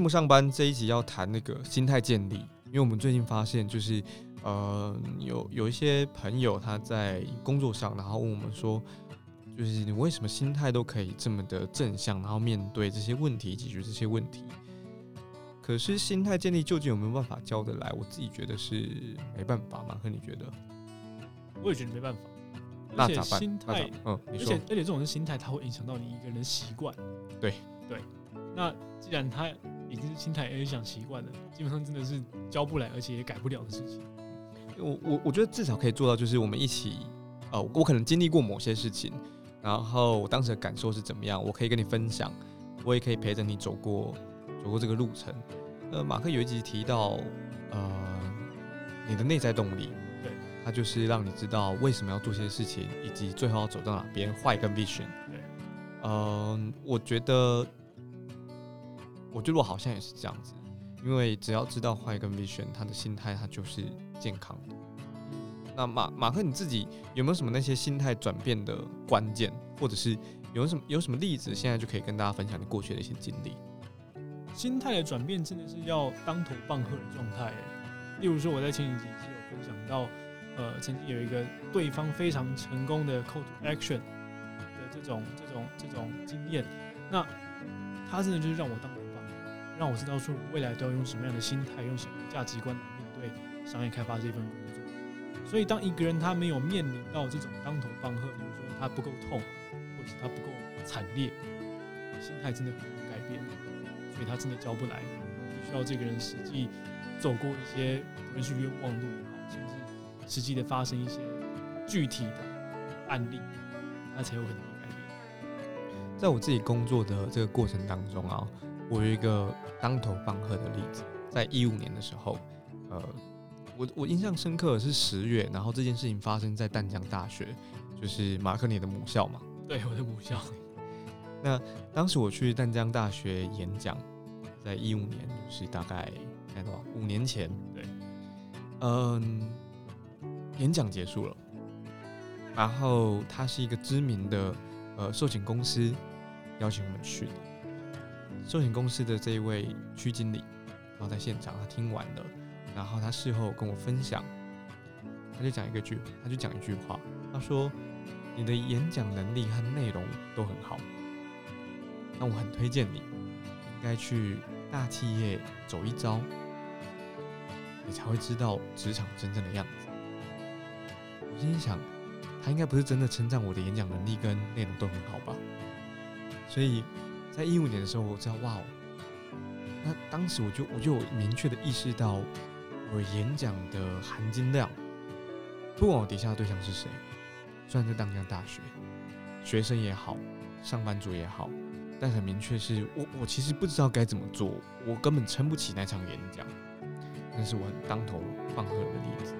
木上班这一集要谈那个心态建立，因为我们最近发现，就是呃，有有一些朋友他在工作上，然后问我们说，就是你为什么心态都可以这么的正向，然后面对这些问题，解决这些问题。可是心态建立究竟有没有办法教得来？我自己觉得是没办法嘛。和你觉得？我也觉得没办法。那咋办？心态，嗯，而且而且这种是心态，它会影响到你一个人的习惯。对对。那既然他已经是心态影响习惯了，基本上真的是教不来，而且也改不了的事情。我我我觉得至少可以做到，就是我们一起，呃，我可能经历过某些事情，然后我当时的感受是怎么样，我可以跟你分享，我也可以陪着你走过。走过这个路程，呃，马克有一集提到，呃，你的内在动力，对，它就是让你知道为什么要做些事情，以及最后要走到哪边，画一个 vision。对，嗯，我觉得，我觉得我好像也是这样子，因为只要知道画一个 vision，他的心态他就是健康的。那马马克你自己有没有什么那些心态转变的关键，或者是有什么有什么例子，现在就可以跟大家分享你过去的一些经历？心态的转变真的是要当头棒喝的状态例如说，我在前几集是有分享到，呃，曾经有一个对方非常成功的 call to action 的这种、这种、这种经验，那他真的就是让我当，让我知道说未来都要用什么样的心态、用什么价值观来面对商业开发这份工作。所以，当一个人他没有面临到这种当头棒喝，比如说他不够痛，或者是他不够惨烈，心态真的很难改变。所以他真的教不来，必须要这个人实际走过一些不论是冤枉路也好，甚至实际的发生一些具体的案例，他才有可能改变。在我自己工作的这个过程当中啊，我有一个当头棒喝的例子，在一五年的时候，呃，我我印象深刻的是十月，然后这件事情发生在淡江大学，就是马克尼的母校嘛。对，我的母校。那当时我去淡江大学演讲，在一五年，就是大概在多少五年前，对，嗯，演讲结束了，然后他是一个知名的呃寿险公司邀请我们去的，寿险公司的这一位区经理，然后在现场他听完了，然后他事后跟我分享，他就讲一个句，他就讲一句话，他说：“你的演讲能力和内容都很好。”那我很推荐你，应该去大企业走一遭，你才会知道职场真正的样子。我心想，他应该不是真的称赞我的演讲能力跟内容都很好吧？所以在一五年的时候，我知道哇哦，那当时我就我就有明确的意识到，我演讲的含金量，不管我底下的对象是谁，虽然在当江大学，学生也好，上班族也好。但很明确是我，我其实不知道该怎么做，我根本撑不起那场演讲。那是我很当头棒喝的例子。